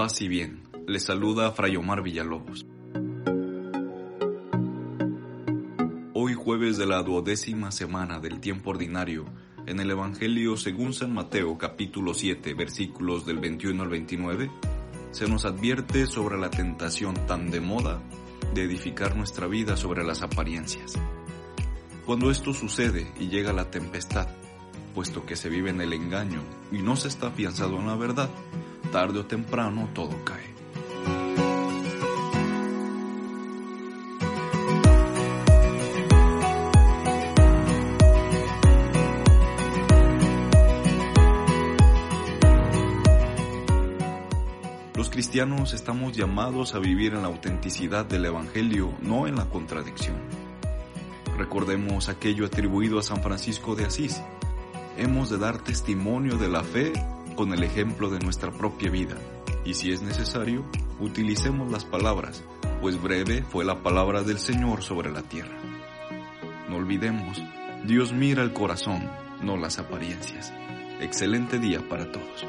Paz y bien. Les saluda Fray Omar Villalobos. Hoy jueves de la duodécima semana del tiempo ordinario, en el Evangelio según San Mateo capítulo 7 versículos del 21 al 29, se nos advierte sobre la tentación tan de moda de edificar nuestra vida sobre las apariencias. Cuando esto sucede y llega la tempestad, puesto que se vive en el engaño y no se está afianzado en la verdad, tarde o temprano todo cae. Los cristianos estamos llamados a vivir en la autenticidad del Evangelio, no en la contradicción. Recordemos aquello atribuido a San Francisco de Asís. Hemos de dar testimonio de la fe con el ejemplo de nuestra propia vida, y si es necesario, utilicemos las palabras, pues breve fue la palabra del Señor sobre la tierra. No olvidemos, Dios mira el corazón, no las apariencias. Excelente día para todos.